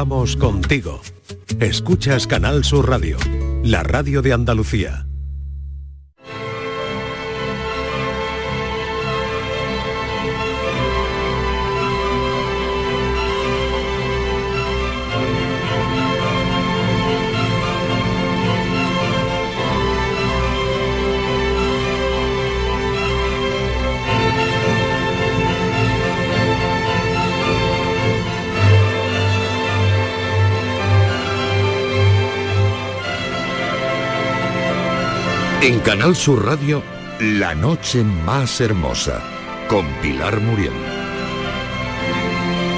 Vamos contigo. Escuchas Canal Sur Radio, la radio de Andalucía. En Canal Sur Radio, La Noche Más Hermosa, con Pilar Muriel.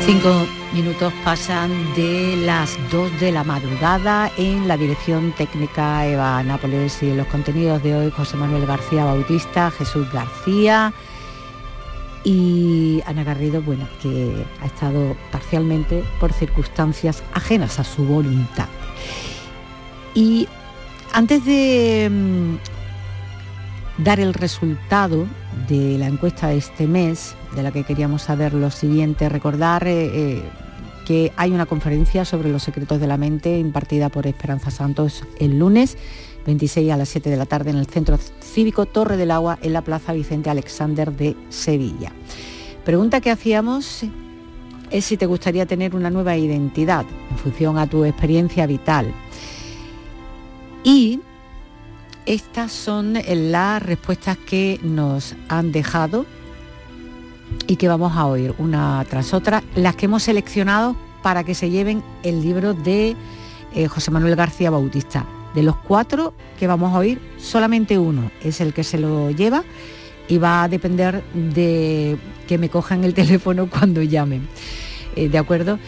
Cinco minutos pasan de las dos de la madrugada en la dirección técnica Eva Nápoles y en los contenidos de hoy José Manuel García Bautista, Jesús García y Ana Garrido, bueno, que ha estado parcialmente por circunstancias ajenas a su voluntad. Y antes de mm, dar el resultado de la encuesta de este mes, de la que queríamos saber lo siguiente, recordar eh, eh, que hay una conferencia sobre los secretos de la mente impartida por Esperanza Santos el lunes 26 a las 7 de la tarde en el Centro Cívico Torre del Agua en la Plaza Vicente Alexander de Sevilla. Pregunta que hacíamos es si te gustaría tener una nueva identidad en función a tu experiencia vital. Y estas son las respuestas que nos han dejado y que vamos a oír una tras otra, las que hemos seleccionado para que se lleven el libro de eh, José Manuel García Bautista. De los cuatro que vamos a oír, solamente uno es el que se lo lleva y va a depender de que me cojan el teléfono cuando llamen. Eh, ¿De acuerdo?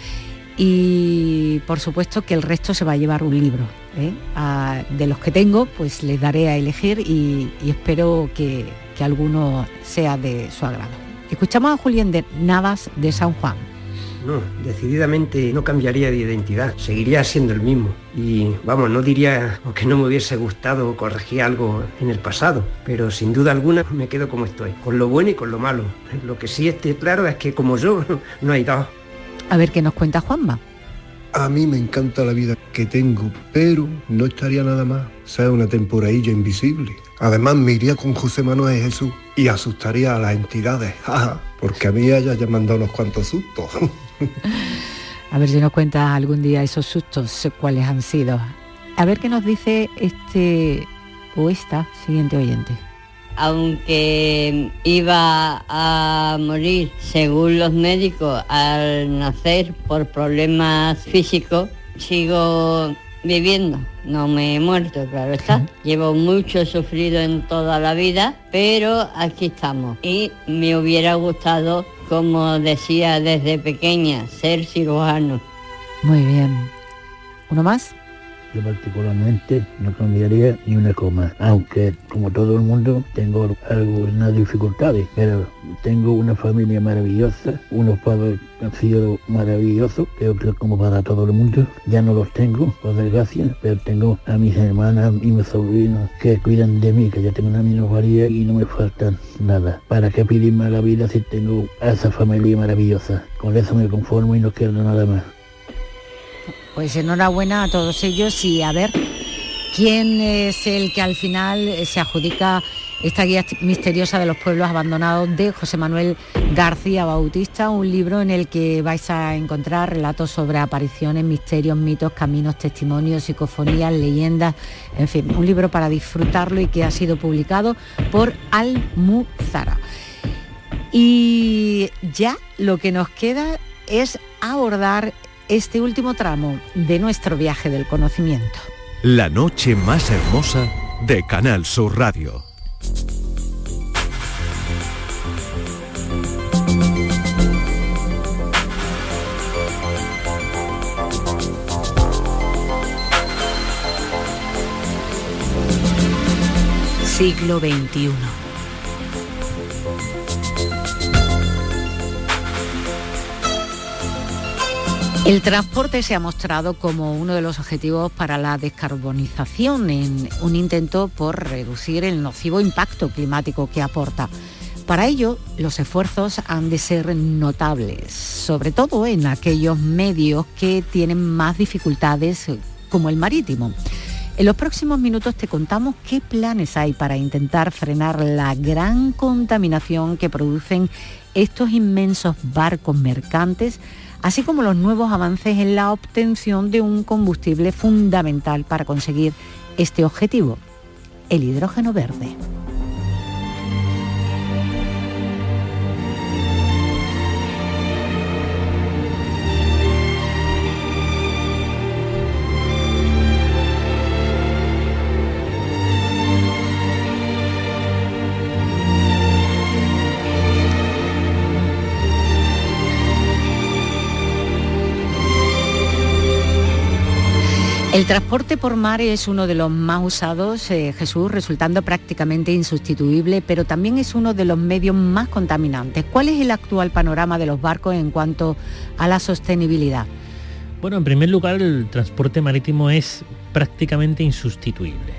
Y por supuesto que el resto se va a llevar un libro. ¿Eh? de los que tengo, pues les daré a elegir y, espero que, que, alguno sea de su agrado. Escuchamos a Julián de Navas de San Juan. No, decididamente no cambiaría de identidad, seguiría siendo el mismo. Y vamos, no diría que no me hubiese gustado corregir algo en el pasado, pero sin duda alguna me quedo como estoy, con lo bueno y con lo malo. Lo que sí esté claro es que como yo, no hay dos. A ver qué nos cuenta Juanma. A mí me encanta la vida que tengo, pero no estaría nada más. Sea una temporadilla invisible. Además me iría con José Manuel Jesús y asustaría a las entidades, porque a mí haya ya mandado unos cuantos sustos. a ver si nos cuentas algún día esos sustos, cuáles han sido. A ver qué nos dice este o esta siguiente oyente aunque iba a morir, según los médicos, al nacer por problemas físicos, sigo viviendo. No me he muerto, claro está. Llevo mucho sufrido en toda la vida, pero aquí estamos. Y me hubiera gustado, como decía desde pequeña, ser cirujano. Muy bien. ¿Uno más? Yo particularmente no cambiaría ni una coma, aunque como todo el mundo tengo algunas dificultades, pero tengo una familia maravillosa, unos padres han sido maravillosos, creo que como para todo el mundo, ya no los tengo, por desgracia, pero tengo a mis hermanas y mis sobrinos que cuidan de mí, que ya tengo una minoría y no me falta nada. ¿Para qué pedirme la vida si tengo a esa familia maravillosa? Con eso me conformo y no quiero nada más. Pues enhorabuena a todos ellos y a ver quién es el que al final se adjudica esta guía misteriosa de los pueblos abandonados de José Manuel García Bautista, un libro en el que vais a encontrar relatos sobre apariciones, misterios, mitos, caminos, testimonios, psicofonías, leyendas, en fin, un libro para disfrutarlo y que ha sido publicado por Almuzara. Y ya lo que nos queda es abordar este último tramo de nuestro viaje del conocimiento. La noche más hermosa de Canal Sur Radio. Siglo XXI. El transporte se ha mostrado como uno de los objetivos para la descarbonización en un intento por reducir el nocivo impacto climático que aporta. Para ello, los esfuerzos han de ser notables, sobre todo en aquellos medios que tienen más dificultades como el marítimo. En los próximos minutos te contamos qué planes hay para intentar frenar la gran contaminación que producen estos inmensos barcos mercantes, así como los nuevos avances en la obtención de un combustible fundamental para conseguir este objetivo, el hidrógeno verde. El transporte por mar es uno de los más usados, eh, Jesús, resultando prácticamente insustituible, pero también es uno de los medios más contaminantes. ¿Cuál es el actual panorama de los barcos en cuanto a la sostenibilidad? Bueno, en primer lugar, el transporte marítimo es prácticamente insustituible.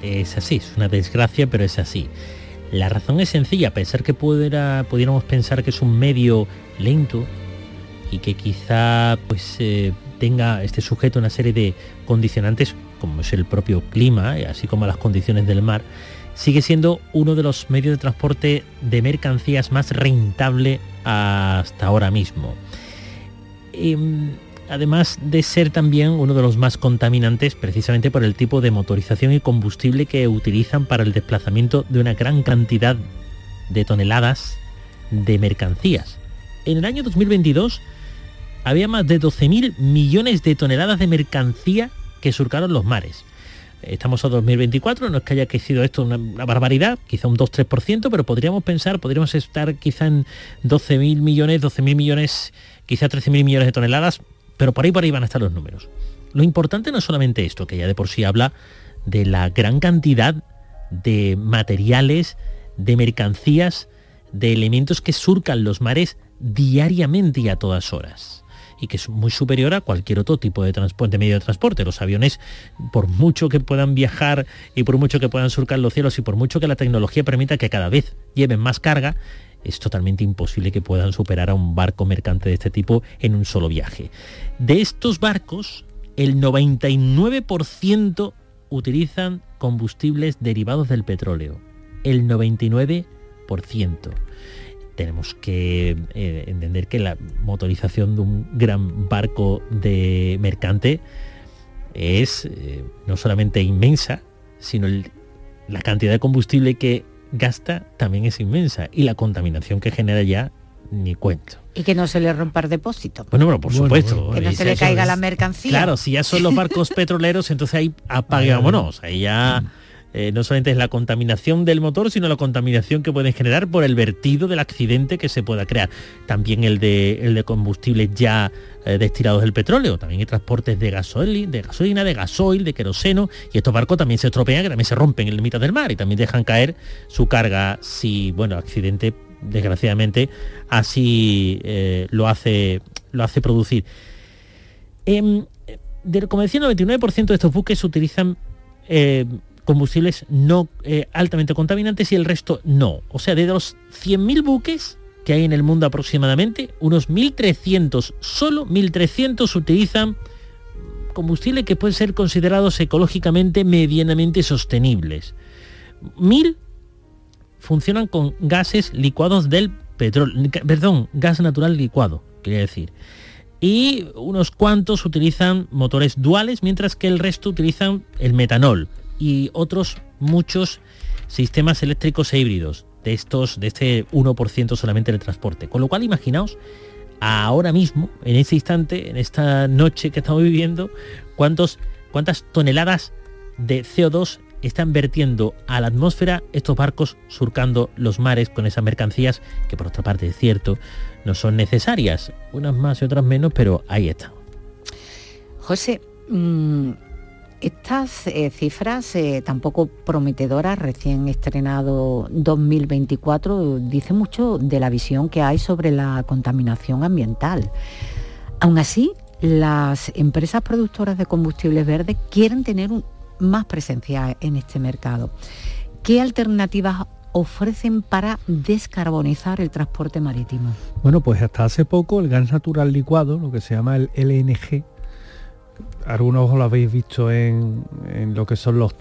Es así, es una desgracia, pero es así. La razón es sencilla, a pesar que pudiéramos pensar que es un medio lento y que quizá pues eh, tenga este sujeto una serie de condicionantes, como es el propio clima, así como las condiciones del mar, sigue siendo uno de los medios de transporte de mercancías más rentable hasta ahora mismo. Em, además de ser también uno de los más contaminantes precisamente por el tipo de motorización y combustible que utilizan para el desplazamiento de una gran cantidad de toneladas de mercancías. En el año 2022 había más de 12.000 millones de toneladas de mercancía que surcaron los mares. Estamos a 2024, no es que haya crecido esto una, barbaridad, quizá un 2-3%, pero podríamos pensar, podríamos estar quizá en 12.000 millones, 12.000 millones, quizá 13.000 millones de toneladas, pero por ahí por ahí van a estar los números. Lo importante no es solamente esto, que ya de por sí habla de la gran cantidad de materiales, de mercancías, de elementos que surcan los mares diariamente y a todas horas y que es muy superior a cualquier otro tipo de transporte, medio de transporte. Los aviones, por mucho que puedan viajar y por mucho que puedan surcar los cielos y por mucho que la tecnología permita que cada vez lleven más carga, es totalmente imposible que puedan superar a un barco mercante de este tipo en un solo viaje. De estos barcos, el 99% utilizan combustibles derivados del petróleo. El 99% tenemos que eh, entender que la motorización de un gran barco de mercante es eh, no solamente inmensa, sino la cantidad de combustible que gasta también es inmensa y la contaminación que genera ya ni cuento. Y que no se le rompa el depósito. Bueno, bueno por supuesto. que no se le caiga la mercancía. Claro, si ya son los barcos petroleros, entonces ahí apagámonos. Ahí ya mm. Eh, no solamente es la contaminación del motor, sino la contaminación que pueden generar por el vertido del accidente que se pueda crear. También el de, combustibles ya eh, destilados del petróleo, también hay transportes de gasolina, de gasolina, de gasoil, de queroseno, y estos barcos también se estropean, que también se rompen en el mitad del mar y también dejan caer su carga si, bueno, accidente, desgraciadamente, así eh, lo, hace, lo hace producir. Em, como decía, el 99% de estos buques utilizan combustibles no eh, altamente contaminantes y el resto no. O sea, de los 100.000 buques que hay en el mundo aproximadamente, unos 1.300, solo 1.300 utilizan combustibles que pueden ser considerados ecológicamente medianamente sostenibles. 1.000 funcionan con gases licuados del petróleo, perdón, gas natural licuado, quería decir. Y unos cuantos utilizan motores duales, mientras que el resto utilizan el metanol, y otros muchos sistemas eléctricos e híbridos de estos, de este 1% solamente del transporte. Con lo cual, imaginaos ahora mismo, en este instante, en esta noche que estamos viviendo, cuántos, cuántas toneladas de CO2 están vertiendo a la atmósfera estos barcos surcando los mares con esas mercancías que por otra parte es cierto, no son necesarias, unas más y otras menos, pero ahí está. José, mm, estas eh, cifras eh, tampoco prometedoras, recién estrenado 2024, dice mucho de la visión que hay sobre la contaminación ambiental. Aún así, las empresas productoras de combustibles verdes quieren tener más presencia en este mercado. ¿Qué alternativas ofrecen para descarbonizar el transporte marítimo? Bueno, pues hasta hace poco el gas natural licuado, lo que se llama el LNG, algunos lo habéis visto en, lo que son los,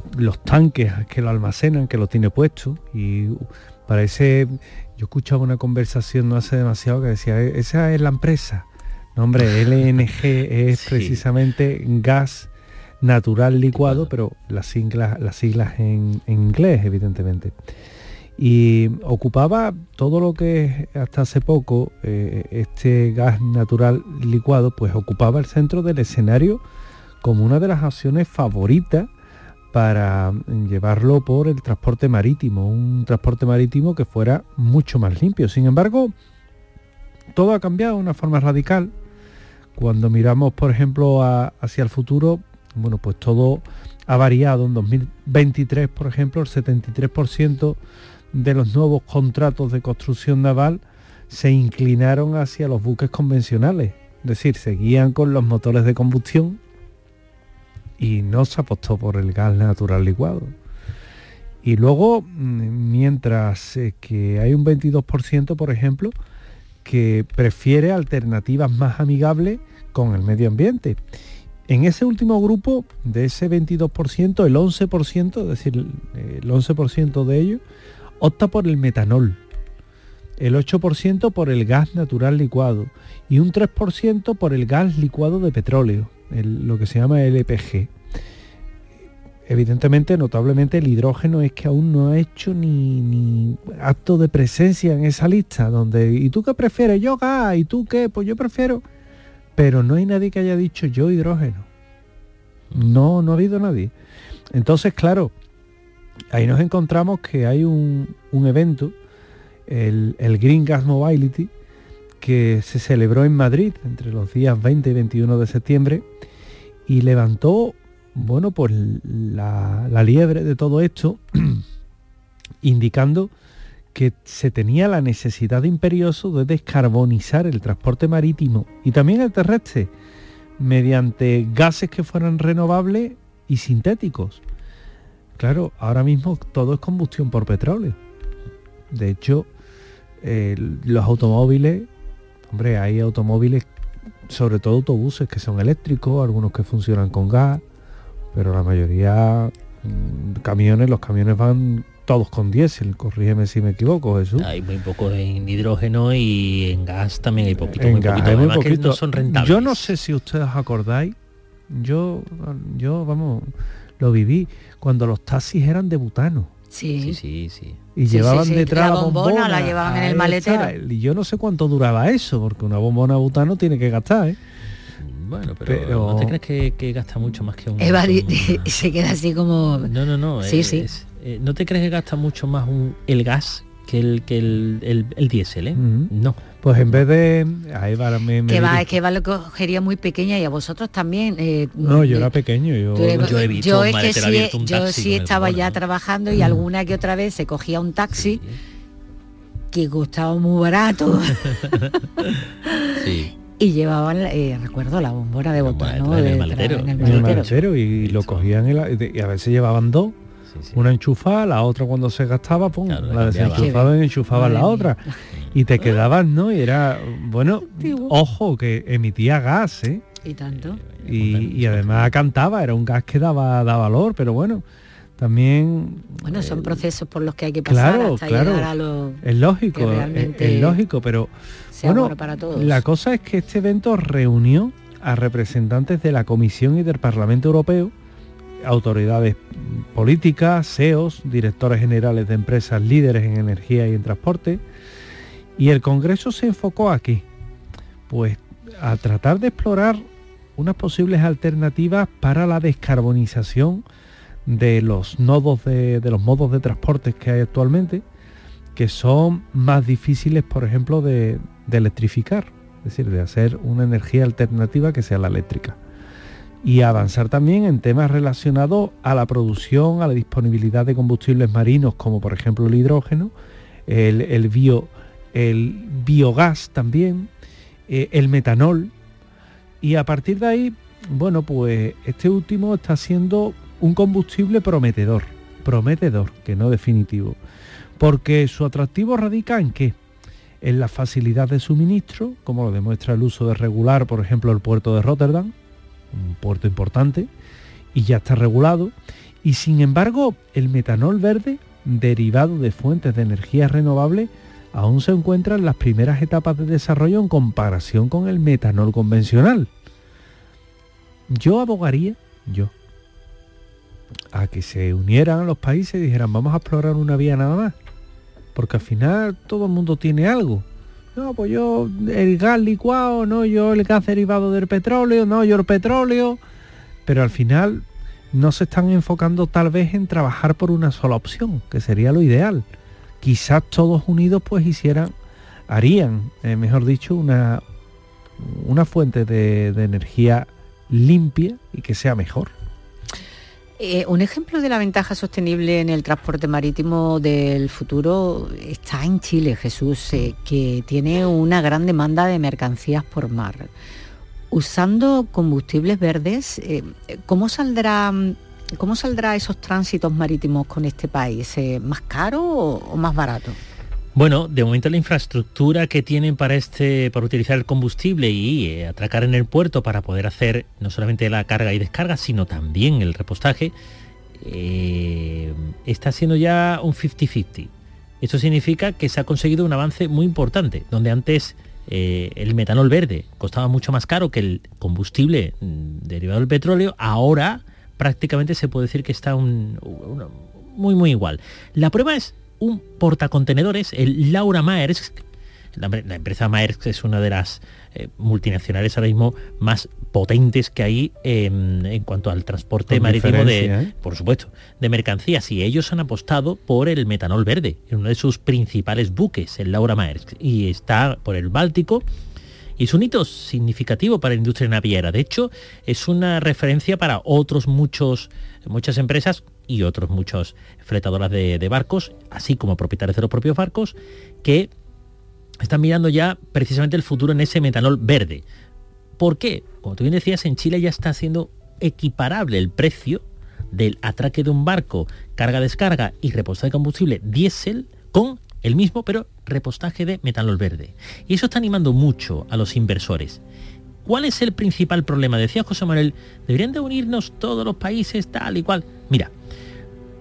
tanques que lo almacenan, que lo tiene puesto y parece, yo escuchaba una conversación no hace demasiado que decía, e-, esa es la empresa. No, hombre, LNG es precisamente gas natural licuado, pero las siglas, las siglas en, inglés, evidentemente. Y ocupaba todo lo que hasta hace poco eh, este gas natural licuado, pues ocupaba el centro del escenario como una de las opciones favoritas para llevarlo por el transporte marítimo, un transporte marítimo que fuera mucho más limpio. Sin embargo, todo ha cambiado de una forma radical. Cuando miramos, por ejemplo, hacia el futuro, bueno, pues todo ha variado. En 2023, por ejemplo, el 73% de los nuevos contratos de construcción naval se inclinaron hacia los buques convencionales. Es decir, seguían con los motores de combustión y no se apostó por el gas natural licuado. Y luego, mm, mientras eh, que hay un 22%, por ejemplo, que prefiere alternativas más amigables con el medio ambiente. En ese último grupo, de ese 22%, el 11%, es decir, el 11% de ellos, opta por el metanol, el 8% por el gas natural licuado y un 3% por el gas licuado de petróleo lo que se llama LPG. Evidentemente, notablemente, el hidrógeno es que aún no ha hecho ni, acto de presencia en esa lista, donde, ¿y tú qué prefieres? Yo gas, ¿y tú qué? Pues yo prefiero. Pero no hay nadie que haya dicho yo hidrógeno. No, no ha habido nadie. Entonces, claro, ahí nos encontramos que hay un, evento, el, Green Gas Mobility, que se celebró en Madrid entre los días 20 y 21 de septiembre y levantó, bueno, pues la, liebre de todo esto, indicando que se tenía la necesidad imperioso de descarbonizar el transporte marítimo y también el terrestre mediante gases que fueran renovables y sintéticos. Claro, ahora mismo todo es combustión por petróleo. De hecho, los automóviles Hombre, hay automóviles, sobre todo autobuses que son eléctricos, algunos que funcionan con gas, pero la mayoría mm, camiones, los camiones van todos con diésel, corrígeme si me equivoco, Jesús. Hay muy poco en hidrógeno y en gas también hay poquito, en muy gas, poquito. no son rentables. Yo no sé si ustedes acordáis, yo, yo, vamos, lo viví cuando los taxis eran de butano. Sí, sí, sí. Y llevaban detrás la bombona, la llevaban en el maletero. Y yo no sé cuánto duraba eso, porque una bombona butano tiene que gastar, ¿eh? Bueno, pero, ¿no te crees que, gasta mucho más que un... Eva se queda así como... No, no, no. Sí, sí. Eh, ¿No te crees que gasta mucho más un, el gas que el, que el, el, diésel, ¿eh? No. Pues en vez de... Ahí va, que va, es que va lo cogería muy pequeña y a vosotros también. Eh, no, yo era pequeño. Yo, yo he visto yo es que sí, yo sí estaba ya trabajando y alguna que otra vez se cogía un taxi que costaba muy barato. sí. Y llevaban, eh, recuerdo, la bombona de botón, ¿no? En el maletero. En el maletero. y lo cogían y a veces llevaban dos una enchufada, la otra cuando se gastaba, pum, la desenchufaban y enchufaban la otra. Y te quedabas, ¿no? Y era, bueno, ojo, que emitía gas, ¿eh? Y tanto. Y, además cantaba, era un gas que daba, daba valor, pero bueno, también... Bueno, son eh, procesos por los que hay que pasar claro, hasta claro, llegar a lo Es lógico, es, lógico, pero bueno, para todos. la cosa es que este evento reunió a representantes de la Comisión y del Parlamento Europeo, autoridades políticas, SEOs, directores generales de empresas líderes en energía y en transporte. Y el Congreso se enfocó aquí, pues a tratar de explorar unas posibles alternativas para la descarbonización de los nodos de, los modos de transporte que hay actualmente, que son más difíciles, por ejemplo, de electrificar, es decir, de hacer una energía alternativa que sea la eléctrica y avanzar también en temas relacionados a la producción, a la disponibilidad de combustibles marinos, como por ejemplo el hidrógeno, el, bio, el biogás también, eh, el metanol. Y a partir de ahí, bueno, pues este último está siendo un combustible prometedor, prometedor, que no definitivo. porque su atractivo radica en qué? En la facilidad de suministro, como lo demuestra el uso de regular, por ejemplo, el puerto de Rotterdam, un puerto importante, y ya está regulado. Y sin embargo, el metanol verde, derivado de fuentes de energía renovable, aún se encuentra en las primeras etapas de desarrollo en comparación con el metanol convencional. Yo abogaría, yo, a que se unieran los países y dijeran vamos a explorar una vía nada más. Porque al final todo el mundo tiene algo. No, pues yo el gas licuado, no, yo el gas derivado del petróleo, no, yo el petróleo. Pero al final no se están enfocando tal vez en trabajar por una sola opción, que sería lo ideal. Quizás todos unidos pues hicieran, harían, eh, mejor dicho, una, una fuente de, de energía limpia y que sea mejor. Eh, un ejemplo de la ventaja sostenible en el transporte marítimo del futuro está en Chile, Jesús, eh, que tiene una gran demanda de mercancías por mar. Usando combustibles verdes, eh, ¿cómo saldrá ¿Cómo saldrá esos tránsitos marítimos con este país? ¿Más caro o más barato? Bueno, de momento la infraestructura que tienen para este, para utilizar el combustible y eh, atracar en el puerto para poder hacer no solamente la carga y descarga, sino también el repostaje, eh, está siendo ya un 50-50. Esto significa que se ha conseguido un avance muy importante, donde antes eh, el metanol verde costaba mucho más caro que el combustible mm, derivado del petróleo, ahora prácticamente se puede decir que está muy muy igual. La prueba es un portacontenedores, el Laura Maersk. La, empresa Maersk es una de las eh, multinacionales ahora mismo más potentes que hay en cuanto al transporte marítimo de, ¿eh? por supuesto, de mercancías. Y ellos han apostado por el metanol verde, en uno de sus principales buques, el Laura Maersk. Y está por el Báltico y es un hito significativo para la industria naviera. De hecho, es una referencia para otros muchos, muchas empresas y otros muchos fletadoras de, barcos, así como propietarios de los propios barcos, que están mirando ya precisamente el futuro en ese metanol verde. ¿Por qué? Como tú bien decías, en Chile ya está siendo equiparable el precio del atraque de un barco, carga-descarga y repostaje de combustible diésel con el mismo, pero repostaje de metanol verde. Y eso está animando mucho a los inversores. ¿Cuál es el principal problema? Decía José Manuel, deberían de unirnos todos los países tal y cual. Mira,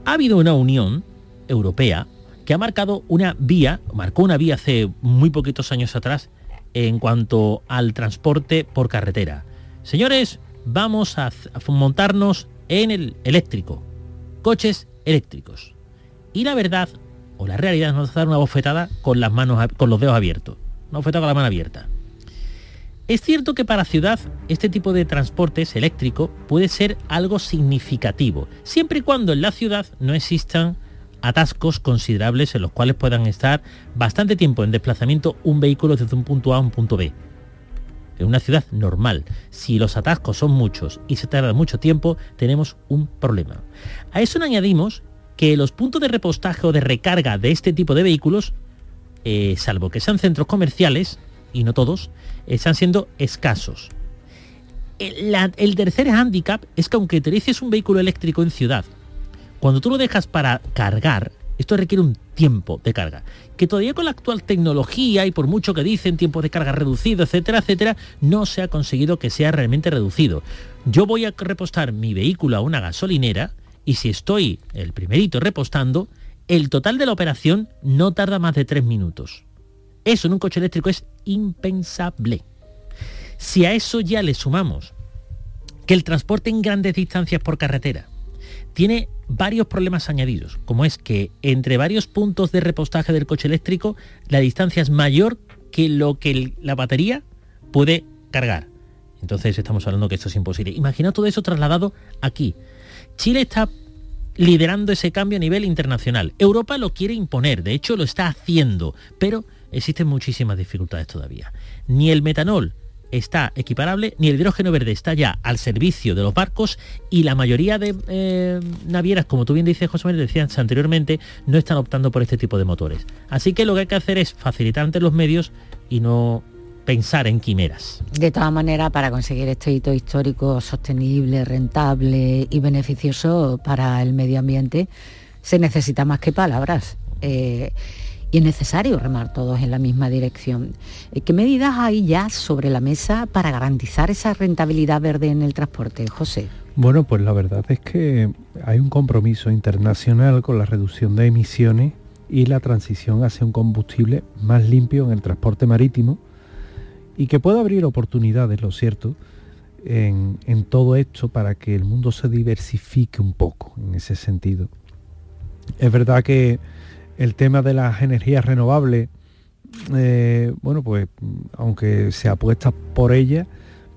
ha habido una unión europea que ha marcado una vía, marcó una vía hace muy poquitos años atrás en cuanto al transporte por carretera. Señores, vamos a, montarnos en el eléctrico, coches eléctricos. Y la verdad, o la realidad, nos va a dar una bofetada con las manos, con los dedos abiertos. Una bofetada con la mano abierta. Es cierto que para ciudad este tipo de transportes eléctrico puede ser algo significativo, siempre y cuando en la ciudad no existan atascos considerables en los cuales puedan estar bastante tiempo en desplazamiento un vehículo desde un punto A a un punto B. En una ciudad normal, si los atascos son muchos y se tarda mucho tiempo, tenemos un problema. A eso añadimos que los puntos de repostaje o de recarga de este tipo de vehículos, eh, salvo que sean centros comerciales, y no todos, están siendo escasos. El, tercer hándicap es que aunque utilices un vehículo eléctrico en ciudad, cuando tú lo dejas para cargar, esto requiere un tiempo de carga, que todavía con la actual tecnología y por mucho que dicen tiempo de carga reducido, etcétera, etcétera, no se ha conseguido que sea realmente reducido. Yo voy a repostar mi vehículo a una gasolinera y si estoy el primerito repostando, el total de la operación no tarda más de tres minutos. Eso en un coche eléctrico es impensable. Si a eso ya le sumamos que el transporte en grandes distancias por carretera tiene varios problemas añadidos, como es que entre varios puntos de repostaje del coche eléctrico la distancia es mayor que lo que la batería puede cargar. Entonces estamos hablando que esto es imposible. Imagina todo eso trasladado aquí. Chile está liderando ese cambio a nivel internacional. Europa lo quiere imponer, de hecho lo está haciendo, pero existen muchísimas dificultades todavía. Ni el metanol está equiparable, ni el hidrógeno verde está ya al servicio de los barcos y la mayoría de eh, navieras, como tú bien dices, José Manuel, decías anteriormente, no están optando por este tipo de motores. Así que lo que hay que hacer es facilitar ante los medios y no pensar en quimeras. De todas maneras, para conseguir este hito histórico sostenible, rentable y beneficioso para el medio ambiente, se necesita más que palabras. eh, y es necesario remar todos en la misma dirección. Eh, ¿Qué medidas hay ya sobre la mesa para garantizar esa rentabilidad verde en el transporte, José? Bueno, pues la verdad es que hay un compromiso internacional con la reducción de emisiones y la transición hacia un combustible más limpio en el transporte marítimo y que puede abrir oportunidades, lo cierto, en, todo esto para que el mundo se diversifique un poco en ese sentido. Es verdad que el tema de las energías renovables, eh, bueno, pues aunque se apuesta por ellas,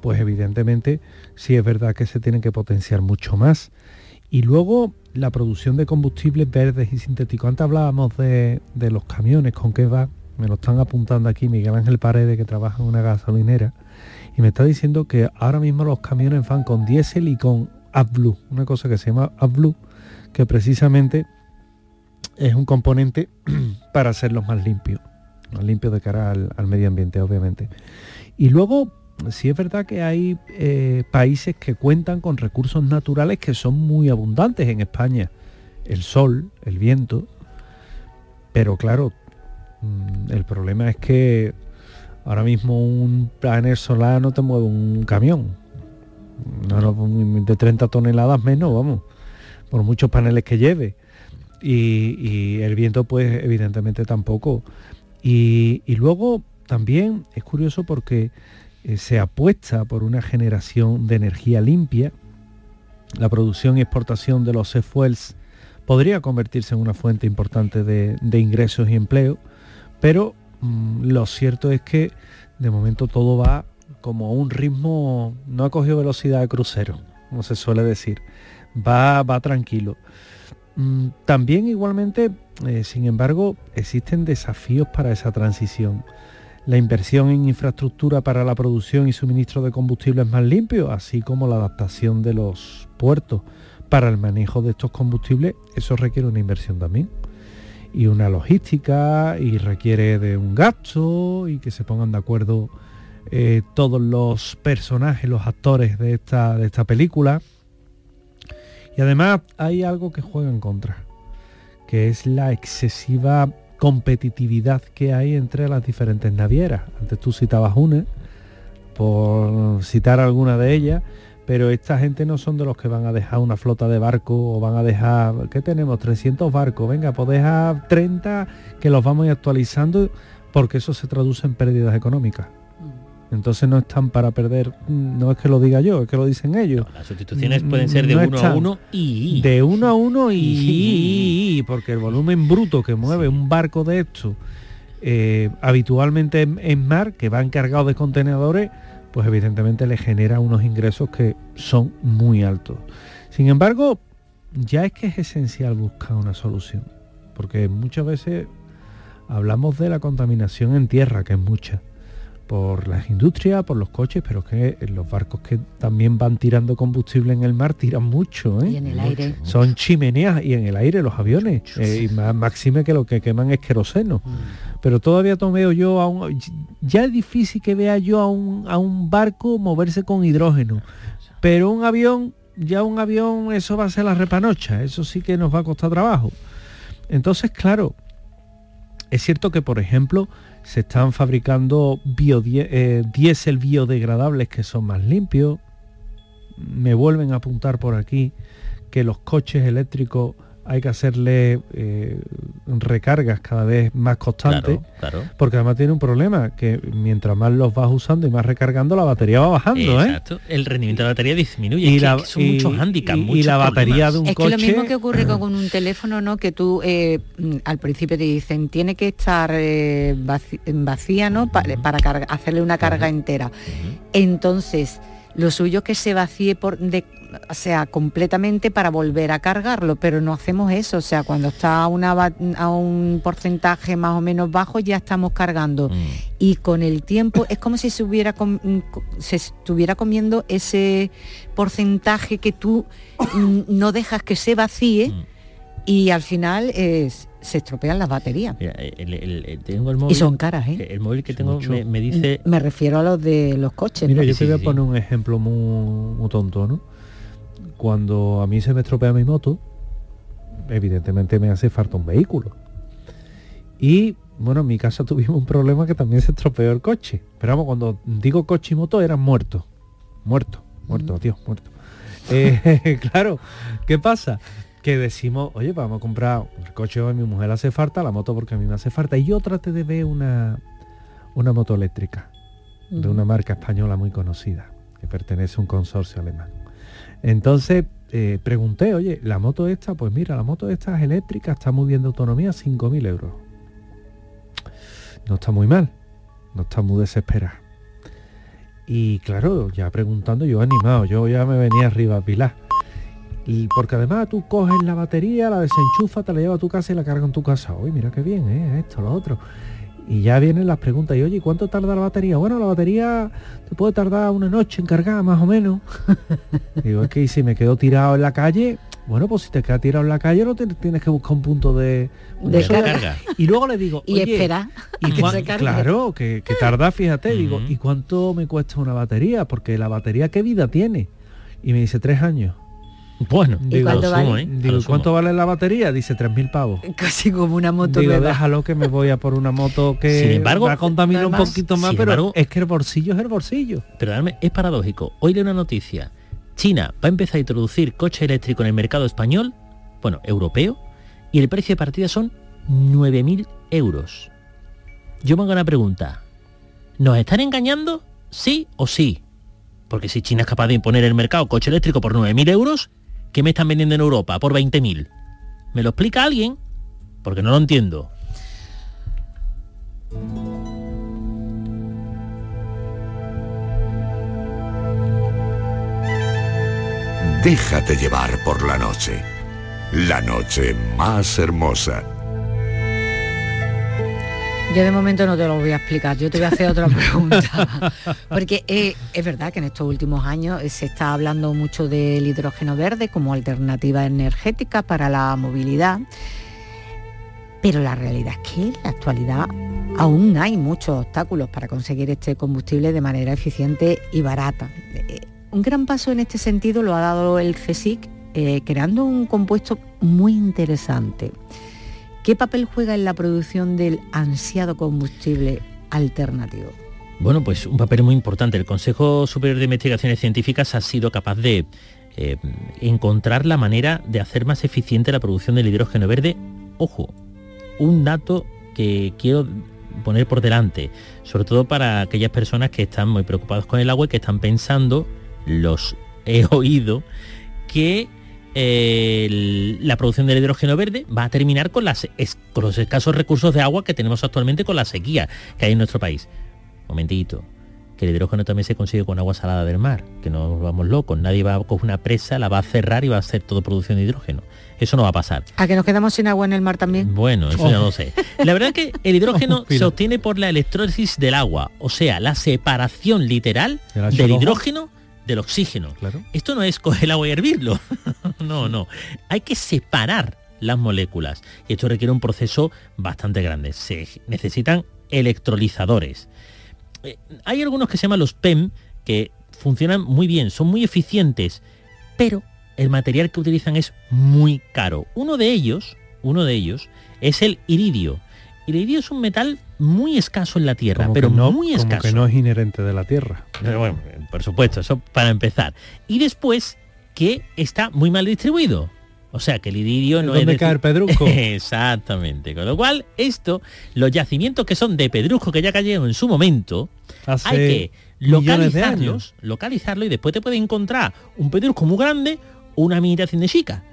pues evidentemente sí es verdad que se tienen que potenciar mucho más. Y luego la producción de combustibles verdes y sintéticos. Antes hablábamos de, los camiones, con qué va. Me lo están apuntando aquí Miguel Ángel Paredes, que trabaja en una gasolinera, y me está diciendo que ahora mismo los camiones van con diésel y con AdBlue, una cosa que se llama AdBlue, que precisamente es un componente para hacerlos más limpios, más limpios de cara al, medio ambiente, obviamente. Y luego sí es verdad que hay eh, países que cuentan con recursos naturales que son muy abundantes en España. El sol, el viento. Pero claro, mm, el problema es que ahora mismo un panel solar no te mueve un camión. de 30 toneladas menos, vamos, por muchos paneles que lleve. Y, el viento pues evidentemente tampoco. y luego también es curioso porque eh, se apuesta por una generación de energía limpia. La producción y exportación de los e-fuels podría convertirse en una fuente importante de, ingresos y empleo, pero mm, lo cierto es que de momento todo va como a un ritmo, no ha cogido velocidad de crucero, como se suele decir, va, va tranquilo. Mm, también igualmente, eh, sin embargo, existen desafíos para esa transición la inversión en infraestructura para la producción y suministro de combustibles más limpios, así como la adaptación de los puertos para el manejo de estos combustibles, eso requiere una inversión también. Y una logística, y requiere de un gasto, y que se pongan de acuerdo eh, todos los personajes, los actores de esta, de esta película. Y además hay algo que juega en contra, que es la excesiva competitividad que hay entre las diferentes navieras. Antes tú citabas una, por citar alguna de ellas, pero esta gente no son de los que van a dejar una flota de barcos o van a dejar, ¿qué tenemos? 300 barcos, venga, pues deja 30 que los vamos a ir actualizando porque eso se traduce en pérdidas económicas. Entonces no están para perder, no es que lo diga yo, es que lo dicen ellos. las sustituciones pueden ser de uno a uno y... De uno a uno y, porque el volumen bruto que mueve un barco de esto eh, habitualmente en, mar, que va encargado de contenedores, pues evidentemente le genera unos ingresos que son muy altos. Sin embargo, ya es que es esencial buscar una solución, porque muchas veces hablamos de la contaminación en tierra, que es mucha por las industrias, por los coches, pero que los barcos que también van tirando combustible en el mar tiran mucho, ¿eh? Y en el aire. Son chimeneas y en el aire los aviones. Eh, y más máxime que lo que queman es queroseno. Mm. Pero todavía tomeo yo a un, ya es difícil que vea yo a un, a un barco moverse con hidrógeno. Pero un avión, ya un avión, eso va a ser la repanocha, eso sí que nos va a costar trabajo. Entonces, claro, es cierto que, por ejemplo, se están fabricando eh, diésel biodegradables que son más limpios. Me vuelven a apuntar por aquí que los coches eléctricos hay que hacerle eh, recargas cada vez más constantes, porque además tiene un problema, que mientras más los vas usando y más recargando, la batería va bajando. ¿eh? Exacto. El rendimiento de la batería disminuye, y la, son muchos handicaps. Y, la batería de un es coche... Es que lo mismo que ocurre con un teléfono, ¿no? Que tú eh, al principio te dicen, tiene que estar vacía, ¿no? para hacerle una carga entera. Entonces, lo suyo que se vacíe por de, o sea, completamente para volver a cargarlo, pero no hacemos eso, o sea, cuando está a, una, a un porcentaje más o menos bajo ya estamos cargando. Mm. Y con el tiempo es como si se, hubiera se estuviera comiendo ese porcentaje que tú no dejas que se vacíe mm. y al final es se estropean las baterías. y son caras, ¿eh? El móvil que tengo me, dice... Me refiero a los de los coches. Mira, yo te voy a poner un ejemplo muy, tonto, ¿no? Cuando a mí se me estropea mi moto, evidentemente me hace falta un vehículo. Y bueno, en mi casa tuvimos un problema que también se estropeó el coche. Pero vamos, cuando digo coche y moto eran muertos. Muertos, muertos, tío, muertos. Eh, claro, ¿qué pasa? Que decimos, oye, vamos a comprar el coche a mi mujer hace falta, la moto porque a mí me hace falta. Y yo traté de ver una, una moto eléctrica de una marca española muy conocida, que pertenece a un consorcio alemán. Entonces eh, pregunté, oye, la moto esta, pues mira, la moto esta es eléctrica, está muy bien de autonomía, 5.000 euros. No está muy mal, no está muy desesperada. Y claro, ya preguntando, yo animado, yo ya me venía arriba a pilar. Porque además tú coges la batería, la desenchufa, te la llevas a tu casa y la cargas en tu casa. Uy, mira qué bien, ¿eh? esto, lo otro. Y ya vienen las preguntas, y oye, ¿cuánto tarda la batería? Bueno, la batería te puede tardar una noche en cargar, más o menos. Digo, es que si me quedo tirado en la calle, bueno, pues si te quedas tirado en la calle no te, tienes que buscar un punto de, de carga. Y luego le digo, y espera. ¿y que se cargue. Claro, que, que tarda, fíjate, digo, ¿y cuánto me cuesta una batería? Porque la batería, ¿qué vida tiene? Y me dice, tres años. Bueno, ¿Y digo, cuánto sumo, vale? ¿eh? Digo, ¿cuánto vale la batería? Dice 3.000 pavos. Casi como una moto Digo, nueva. déjalo que me voy a por una moto que Sin embargo, va a contaminar un poquito más, sin pero embargo- es que el bolsillo es el bolsillo. Pero dame- es paradójico. Hoy leo una noticia. China va a empezar a introducir coche eléctrico en el mercado español, bueno, europeo, y el precio de partida son 9.000 euros. Yo me hago una pregunta. ¿Nos están engañando? ¿Sí o sí? Porque si China es capaz de imponer el mercado coche eléctrico por 9.000 euros, ¿qué me están vendiendo en Europa por 20.000? ¿Me lo explica alguien? Porque no lo entiendo. Déjate llevar por la noche. La noche más hermosa. Yo de momento no te lo voy a explicar, yo te voy a hacer otra pregunta. Porque eh, es verdad que en estos últimos años eh, se está hablando mucho del hidrógeno verde como alternativa energética para la movilidad. Pero la realidad es que en la actualidad aún hay muchos obstáculos para conseguir este combustible de manera eficiente y barata. Eh, Un gran paso en este sentido lo ha dado el CSIC creando un compuesto muy interesante. ¿Qué papel juega en la producción del ansiado combustible alternativo? Bueno, pues un papel muy importante. El Consejo Superior de Investigaciones Científicas ha sido capaz de eh, encontrar la manera de hacer más eficiente la producción del hidrógeno verde. Ojo, un dato que quiero poner por delante, sobre todo para aquellas personas que están muy preocupadas con el agua y que están pensando, los he oído, que eh, el- la producción del hidrógeno verde va a terminar con, las, es- con los escasos recursos de agua que tenemos actualmente con la sequía que hay en nuestro país. Momentito, que el hidrógeno también se consigue con agua salada del mar, que no nos vamos locos, nadie va a coger una presa, la va a cerrar y va a hacer todo producción de hidrógeno. Eso no va a pasar. ¿A que nos quedamos sin agua en el mar también? Bueno, eso ya no lo sé. La verdad es que el hidrógeno Oh, se obtiene por la electrólisis del agua, o sea, la separación literal ¿Del del H2O? hidrógeno del oxígeno. Claro. Esto no es coger el agua y hervirlo. no, no. Hay que separar las moléculas. Y esto requiere un proceso bastante grande. Se necesitan electrolizadores. Eh, Hay algunos que se llaman los PEM que funcionan muy bien, son muy eficientes, pero el material que utilizan es muy caro. Uno de ellos, uno de ellos es el iridio. Iridio es un metal muy escaso en la Tierra, Como pero no, muy como escaso. que no es inherente de la Tierra. Pero bueno, por supuesto, eso para empezar. Y después, que está muy mal distribuido. O sea, que el iridio no ¿Dónde es... cae el decir- pedrusco? Exactamente. Con lo cual, esto, los yacimientos que son de pedrusco que ya cayeron en su momento, Hace hay que localizarlos, localizarlo y después te puede encontrar un pedrusco muy grande una imitación de chica.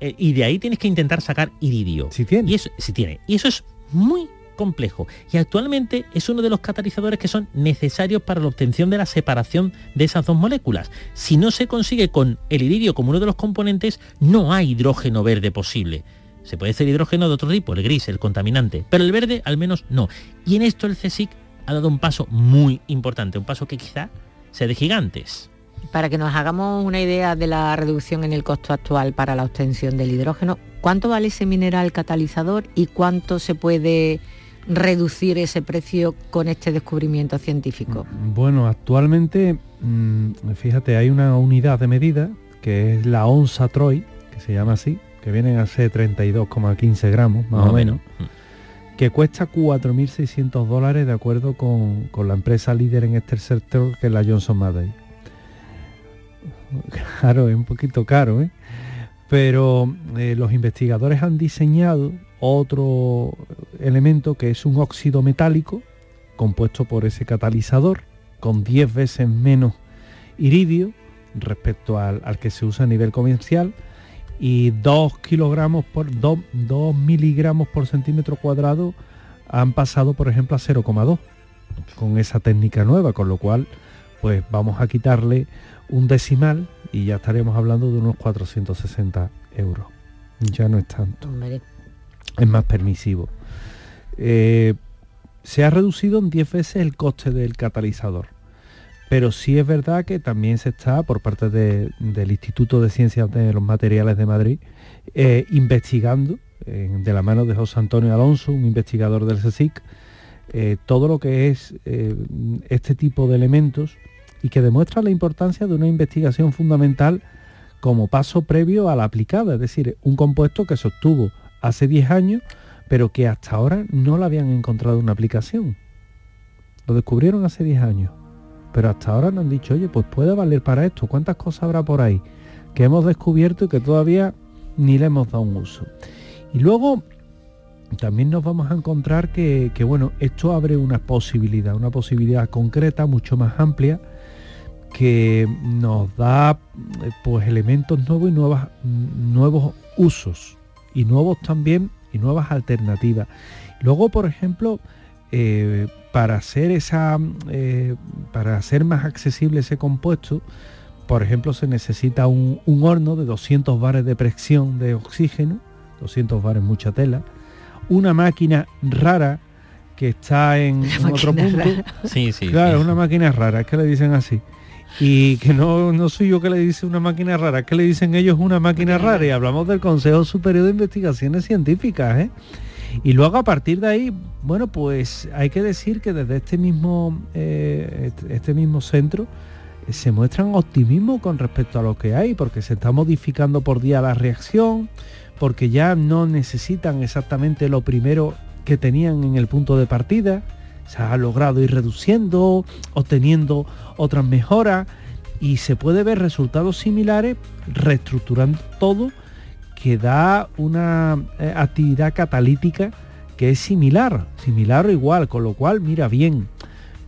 Eh, y de ahí tienes que intentar sacar iridio. Si tiene. Y eso, si tiene. Y eso es muy complejo. Y actualmente es uno de los catalizadores que son necesarios para la obtención de la separación de esas dos moléculas. Si no se consigue con el iridio como uno de los componentes, no hay hidrógeno verde posible. Se puede hacer hidrógeno de otro tipo, el gris, el contaminante, pero el verde al menos no. Y en esto el CSIC ha dado un paso muy importante, un paso que quizá sea de gigantes. Para que nos hagamos una idea de la reducción en el costo actual para la obtención del hidrógeno, ¿cuánto vale ese mineral catalizador y cuánto se puede reducir ese precio con este descubrimiento científico? Bueno, actualmente, mm, fíjate, hay una unidad de medida que es la onza Troy, que se llama así, que vienen a ser 32,15 gramos, más, o menos, que cuesta 4.600 dólares de acuerdo con, con, la empresa líder en este sector que es la Johnson Matthey. Claro, es un poquito caro, ¿eh? pero eh, los investigadores han diseñado otro elemento que es un óxido metálico compuesto por ese catalizador con 10 veces menos iridio respecto al, al que se usa a nivel comercial y 2 kilogramos por 2, 2 miligramos por centímetro cuadrado han pasado por ejemplo a 0,2 con esa técnica nueva con lo cual pues vamos a quitarle un decimal y ya estaríamos hablando de unos 460 euros. Ya no es tanto es más permisivo. Eh, se ha reducido en 10 veces el coste del catalizador pero sí es verdad que también se está, por parte del Instituto de Ciencias de los Materiales de Madrid, eh, investigando, de la mano de José Antonio Alonso, un investigador del CSIC, eh, todo lo que es este tipo de elementos y que demuestra la importancia de una investigación fundamental como paso previo a la aplicada, es decir, un compuesto que se obtuvo hace 10 años, pero que hasta ahora no le habían encontrado una aplicación. Lo descubrieron hace 10 años pero hasta ahora nos han dicho, oye, pues puede valer para esto, ¿cuántas cosas habrá por ahí que hemos descubierto y que todavía ni le hemos dado un uso? Y luego también nos vamos a encontrar que, bueno, esto abre una posibilidad, una posibilidad concreta, mucho más amplia, que nos da pues elementos nuevos y nuevas, nuevos usos y nuevos también y nuevas alternativas. Luego, por ejemplo, eh, para hacer esa eh, para hacer más accesible ese compuesto por ejemplo se necesita un, horno de 200 bares de presión de oxígeno 200 bares mucha tela una máquina rara que está en, otro punto. sí, sí, claro una máquina rara es que le dicen así y que no, no soy yo que le dice una máquina rara, que le dicen ellos una máquina rara y hablamos del Consejo Superior de Investigaciones Científicas, ¿eh? Y luego a partir de ahí, bueno, pues hay que decir que desde este mismo, eh, este mismo centro eh, se muestran optimismo con respecto a lo que hay, porque se está modificando por día la reacción, porque ya no necesitan exactamente lo primero que tenían en el punto de partida, se ha logrado ir reduciendo, obteniendo otras mejoras y se puede ver resultados similares reestructurando todo que da una eh, actividad catalítica que es similar, similar o igual, con lo cual, mira, bien.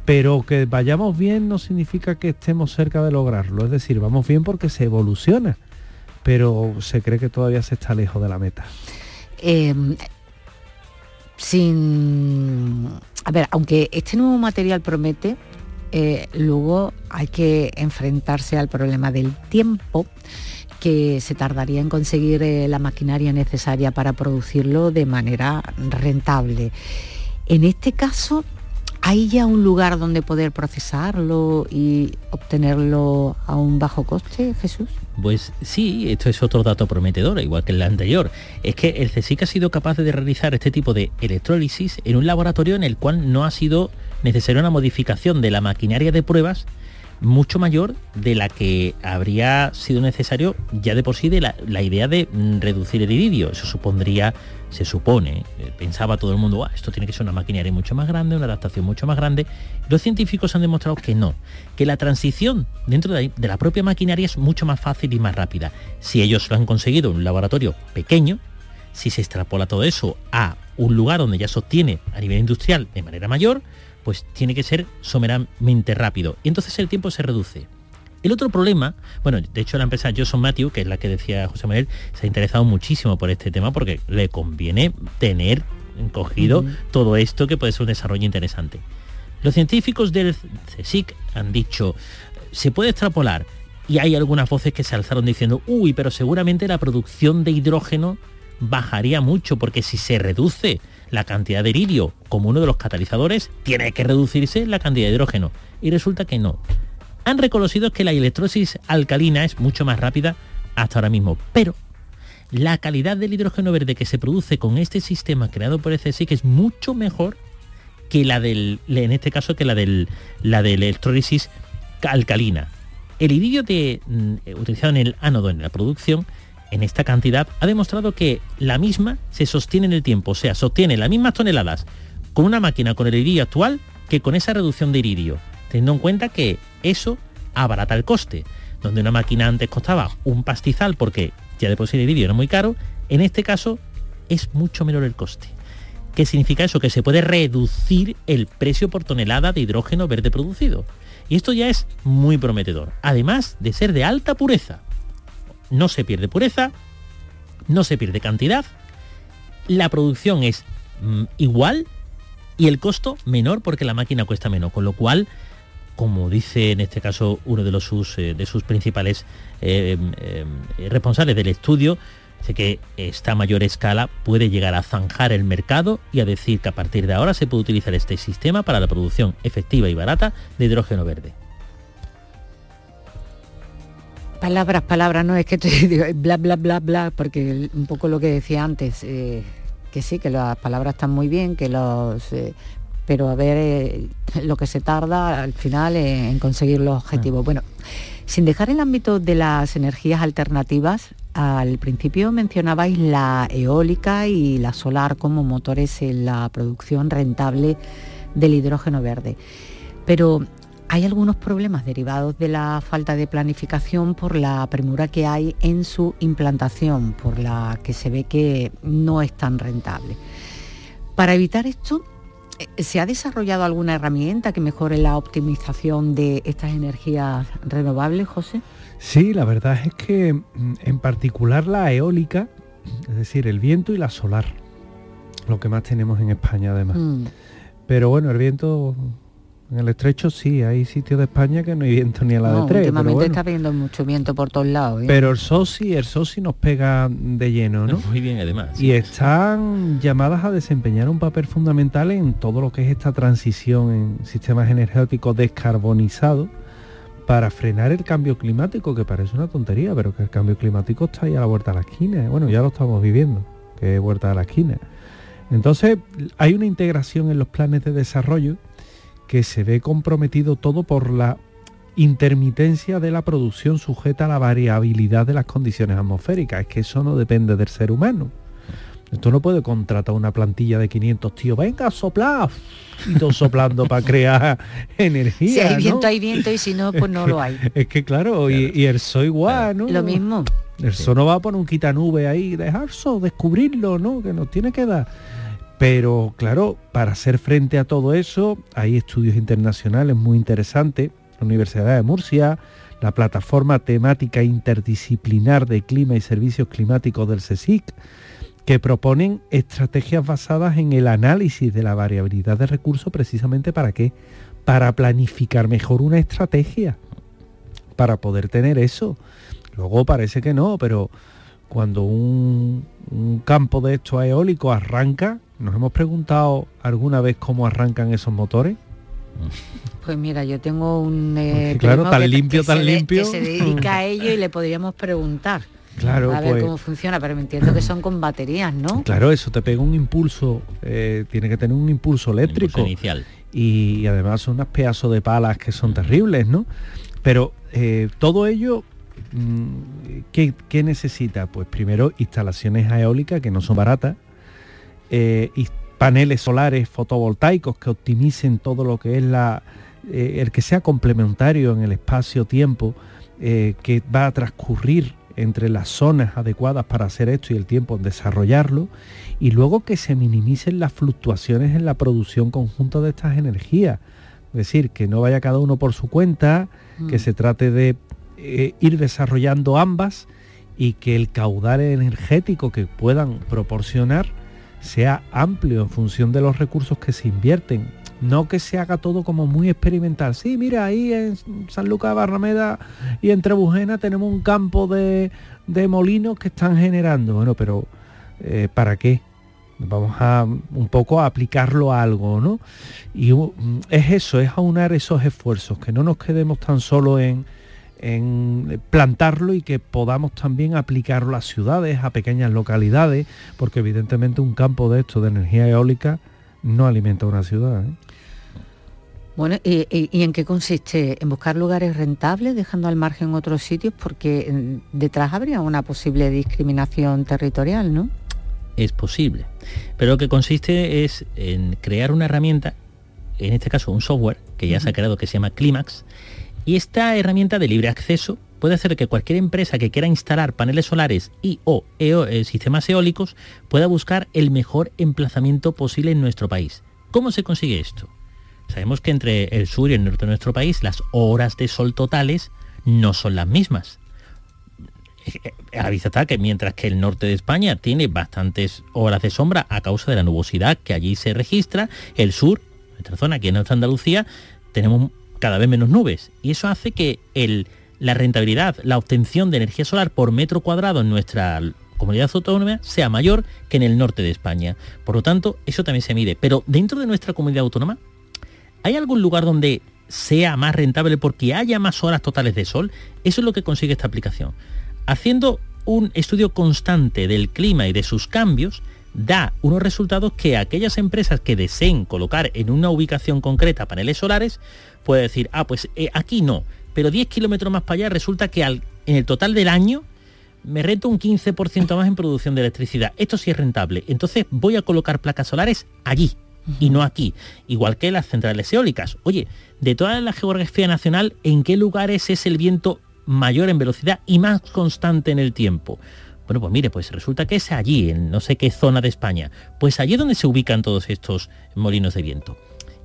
Pero que vayamos bien no significa que estemos cerca de lograrlo, es decir, vamos bien porque se evoluciona, pero se cree que todavía se está lejos de la meta. Em, sin... A ver, aunque este nuevo material promete, eh, luego hay que enfrentarse al problema del tiempo que se tardaría en conseguir eh, la maquinaria necesaria para producirlo de manera rentable. En este caso, ¿hay ya un lugar donde poder procesarlo y obtenerlo a un bajo coste, Jesús? Pues sí, esto es otro dato prometedor, igual que el anterior. Es que el CSIC ha sido capaz de realizar este tipo de electrólisis en un laboratorio en el cual no ha sido necesaria una modificación de la maquinaria de pruebas mucho mayor de la que habría sido necesario ya de por sí de la, idea de mm, reducir el iridio. Eso supondría, se supone, eh, pensaba todo el mundo, esto tiene que ser una maquinaria mucho más grande, una adaptación mucho más grande. Los científicos han demostrado que no, que la transición dentro de, de la propia maquinaria es mucho más fácil y más rápida. Si ellos lo han conseguido en un laboratorio pequeño, si se extrapola todo eso a un lugar donde ya se obtiene a nivel industrial de manera mayor, pues tiene que ser someramente rápido. Y entonces el tiempo se reduce. El otro problema, bueno, de hecho la empresa Johnson Matthew, que es la que decía José Manuel, se ha interesado muchísimo por este tema porque le conviene tener cogido todo esto que puede ser un desarrollo interesante. Los científicos del CSIC han dicho, se puede extrapolar, y hay algunas voces que se alzaron diciendo, uy, pero seguramente la producción de hidrógeno bajaría mucho porque si se reduce la cantidad de iridio como uno de los catalizadores, tiene que reducirse la cantidad de hidrógeno. Y resulta que no. Han reconocido que la electrosis alcalina es mucho más rápida hasta ahora mismo, pero la calidad del hidrógeno verde que se produce con este sistema creado por el CSIC es mucho mejor que la del, en este caso, que la del, la de electrólisis alcalina. El iridio de, mm, utilizado en el ánodo en la producción en esta cantidad ha demostrado que la misma se sostiene en el tiempo, o sea, sostiene las mismas toneladas con una máquina con el iridio actual que con esa reducción de iridio, teniendo en cuenta que eso abarata el coste. Donde una máquina antes costaba un pastizal porque ya de por el iridio era muy caro, en este caso es mucho menor el coste. ¿Qué significa eso? Que se puede reducir el precio por tonelada de hidrógeno verde producido. Y esto ya es muy prometedor, además de ser de alta pureza. No se pierde pureza, no se pierde cantidad, la producción es mm, igual y el costo menor porque la máquina cuesta menos, con lo cual, como dice en este caso uno de, los sus, eh, principales eh, eh, responsables del estudio, dice que esta mayor escala puede llegar a zanjar el mercado y a decir que a partir de ahora se puede utilizar este sistema para la producción efectiva y barata de hidrógeno verde. Palabras, palabras, no es que te bla, bla, bla, bla, porque un poco lo que decía antes, que sí, que las palabras están muy bien, que los... Eh, pero a ver eh, lo que se tarda al final en, conseguir los objetivos. Bueno, sin dejar el ámbito de las energías alternativas, al principio mencionabais la eólica y la solar como motores en la producción rentable del hidrógeno verde. Pero hay algunos problemas derivados de la falta de planificación por la premura que hay en su implantación, por la que se ve que no es tan rentable. Para evitar esto, eh, ¿se ha desarrollado alguna herramienta que mejore la optimización de estas energías renovables, José? Sí, la verdad es que mm, en particular la eólica, es decir, el viento y la solar, lo que más tenemos en España además. Mm. Pero bueno, el viento en el estrecho sí, hay sitios de España que no hay viento ni a la de tres. Últimamente está viendo mucho viento por todos lados. ¿eh? Pero el SOSI, el SOSI nos pega de lleno, ¿no? Muy bien, además. Y están llamadas a desempeñar un papel fundamental en todo lo que es esta transición en sistemas energéticos descarbonizados para frenar el cambio climático, que parece una tontería, pero que el cambio climático está ahí a la vuelta de la esquina. Bueno, ya lo estamos viviendo, que es vuelta de la esquina. Entonces, hay una integración en los planes de desarrollo que se ve comprometido todo por la intermitencia de la producción sujeta a la variabilidad de las condiciones atmosféricas. Es que eso no depende del ser humano. Esto no puede contratar una plantilla de 500 tíos, venga a soplar, y todo soplando para crear energía. Si hay viento, hay viento, y si no, pues no lo hay. Es que claro, Y, el sol igual, ¿no? Lo mismo. El sol no va a poner un quitanube ahí, dejarse, descubrirlo, ¿no? Que nos tiene que dar. Pero claro, para hacer frente a todo eso hay estudios internacionales muy interesantes, la Universidad de Murcia, la plataforma temática interdisciplinar de clima y servicios climáticos del CSIC, que proponen estrategias basadas en el análisis de la variabilidad de recursos precisamente para qué? Para planificar mejor una estrategia, para poder tener eso. Luego parece que no, pero cuando un, un campo de estos eólico arranca, ¿Nos hemos preguntado alguna vez cómo arrancan esos motores? Pues mira, yo tengo un eh, claro, tan limpio, tan limpio. Se, dedica a ello y le podríamos preguntar. Claro, a ver pues cómo funciona, pero me entiendo que son con baterías, ¿no? Claro, eso te pega un impulso, eh, tiene que tener un impulso eléctrico. inicial. Y, además son unas pedazos de palas que son terribles, ¿no? Pero eh, todo ello, mm, ¿qué, ¿qué, necesita? Pues primero instalaciones eólicas que no son baratas, eh, y paneles solares fotovoltaicos que optimicen todo lo que es la, eh, el que sea complementario en el espacio-tiempo eh, que va a transcurrir entre las zonas adecuadas para hacer esto y el tiempo en desarrollarlo, y luego que se minimicen las fluctuaciones en la producción conjunta de estas energías. Es decir, que no vaya cada uno por su cuenta, que mm. se trate de ir desarrollando ambas y que el caudal energético que puedan proporcionar sea amplio en función de los recursos que se invierten. No que se haga todo como muy experimental. Sí, mira, ahí en San Lucas de Barrameda y en Trebujena tenemos un campo de, molinos que están generando. Bueno, pero eh, ¿para qué? Vamos a un poco a aplicarlo a algo, ¿no? Y es eso, es aunar esos esfuerzos, que no nos quedemos tan solo en, en plantarlo y que podamos también aplicarlo a ciudades, a pequeñas localidades, porque evidentemente un campo de esto de energía eólica no alimenta una ciudad. ¿eh? Bueno, ¿y, en qué consiste? ¿En buscar lugares rentables, dejando al margen otros sitios? Porque mm, detrás habría una posible discriminación territorial, ¿no? Es posible. Pero lo que consiste es en crear una herramienta, en este caso un software que ya se ha creado que se llama Climax, y esta herramienta de libre acceso puede hacer que cualquier empresa que quiera instalar paneles solares y o eh, sistemas eólicos pueda buscar el mejor emplazamiento posible en nuestro país. ¿Cómo se consigue esto? Sabemos que entre el sur y el norte de nuestro país las horas de sol totales no son las mismas. A la vista está que mientras que el norte de España tiene bastantes horas de sombra a causa de la nubosidad que allí se registra, el sur, nuestra zona aquí en nuestra Andalucía, tenemos cada vez menos nubes. Y eso hace que la rentabilidad, la obtención de energía solar por metro cuadrado en nuestra comunidad autónoma sea mayor que en el norte de España. Por lo tanto, eso también se mide. Pero dentro de nuestra comunidad autónoma, ¿hay algún lugar donde sea más rentable porque haya más horas totales de sol? Eso es lo que consigue esta aplicación. Haciendo un estudio constante del clima y de sus cambios, da unos resultados que aquellas empresas que deseen colocar en una ubicación concreta paneles solares, puede decir, ah, pues eh, aquí no, pero 10 kilómetros más para allá resulta que al, en el total del año me reto un 15% más en producción de electricidad. Esto sí es rentable. Entonces voy a colocar placas solares allí y no aquí. Igual que las centrales eólicas. Oye, de toda la geografía nacional, ¿en qué lugares es el viento mayor en velocidad y más constante en el tiempo? Bueno, pues mire, pues resulta que es allí, en no sé qué zona de España. Pues allí es donde se ubican todos estos molinos de viento.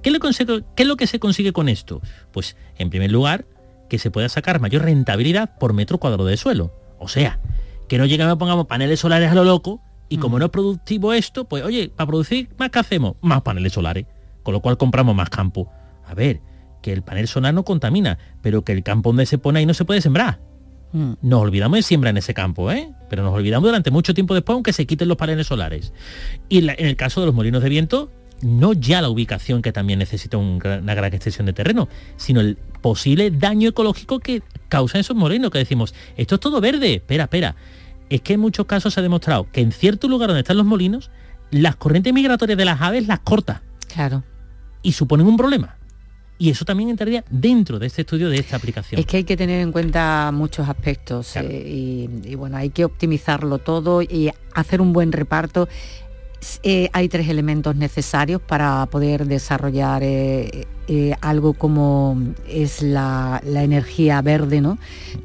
¿Qué, es lo que se consigue con esto? Pues, en primer lugar, que se pueda sacar mayor rentabilidad por metro cuadrado de suelo. O sea, que no lleguemos a pongamos paneles solares a lo loco y como mm. no es productivo esto, pues oye, para producir más que hacemos, más paneles solares, con lo cual compramos más campo. A ver, que el panel solar no contamina, pero que el campo donde se pone ahí no se puede sembrar. Mm. Nos olvidamos de siembra en ese campo, ¿eh? pero nos olvidamos durante mucho tiempo después aunque se quiten los paneles solares. Y en, el caso de los molinos de viento, no ya la ubicación que también necesita una gran extensión de terreno, sino el posible daño ecológico que causan esos molinos, que decimos, esto es todo verde, espera, espera. Es que en muchos casos se ha demostrado que en cierto lugar donde están los molinos, las corrientes migratorias de las aves las corta. Claro. Y suponen un problema. Y eso también entraría dentro de este estudio de esta aplicación. Es que hay que tener en cuenta muchos aspectos eh, y, bueno, hay que optimizarlo todo y hacer un buen reparto. Eh, hay tres elementos necesarios para poder desarrollar eh, algo como es la, energía verde, ¿no?